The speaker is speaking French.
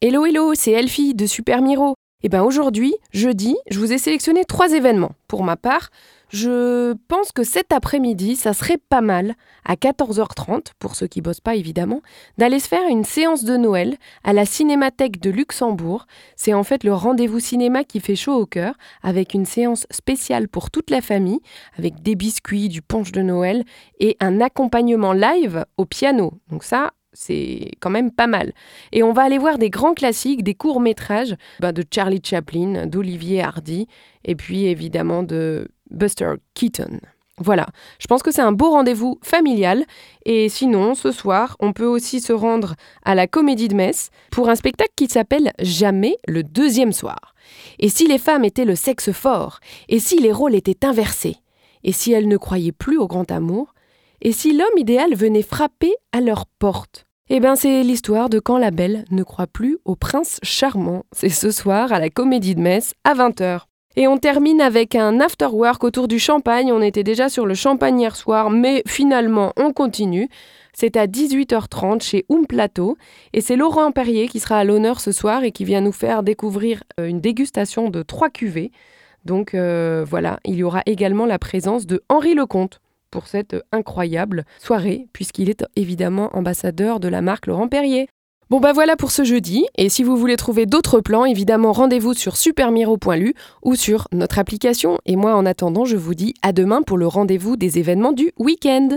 Hello hello, c'est Elfie de Super Miro. Et ben aujourd'hui, jeudi, je vous ai sélectionné trois événements. Pour ma part, je pense que cet après-midi, ça serait pas mal, à 14h30, pour ceux qui bossent pas évidemment, d'aller se faire une séance de Noël à la Cinémathèque de Luxembourg. C'est en fait le rendez-vous cinéma qui fait chaud au cœur, avec une séance spéciale pour toute la famille, avec des biscuits, du punch de Noël et un accompagnement live au piano. Donc ça, c'est quand même pas mal. Et on va aller voir des grands classiques, des courts-métrages bah, de Charlie Chaplin, d'Olivier Hardy, et puis évidemment de Buster Keaton. Voilà, je pense que c'est un beau rendez-vous familial. Et sinon, ce soir, on peut aussi se rendre à la Comédie de Metz pour un spectacle qui s'appelle Jamais le deuxième soir. Et si les femmes étaient le sexe fort Et si les rôles étaient inversés Et si elles ne croyaient plus au grand amour Et si l'homme idéal venait frapper à leur porte? Eh bien, c'est l'histoire de quand la belle ne croit plus au prince charmant. C'est ce soir à la Comédie de Metz à 20h. Et on termine avec un after work autour du champagne. On était déjà sur le champagne hier soir, mais finalement, on continue. C'est à 18h30 chez Oum Plateau. Et c'est Laurent Perrier qui sera à l'honneur ce soir et qui vient nous faire découvrir euh, une dégustation de trois cuvées. Donc euh, voilà, il y aura également la présence de Henri Lecomte pour cette incroyable soirée, puisqu'il est évidemment ambassadeur de la marque Laurent Perrier. Bon bah voilà pour ce jeudi, et si vous voulez trouver d'autres plans, évidemment rendez-vous sur supermiro.lu ou sur notre application, et moi en attendant je vous dis à demain pour le rendez-vous des événements du week-end.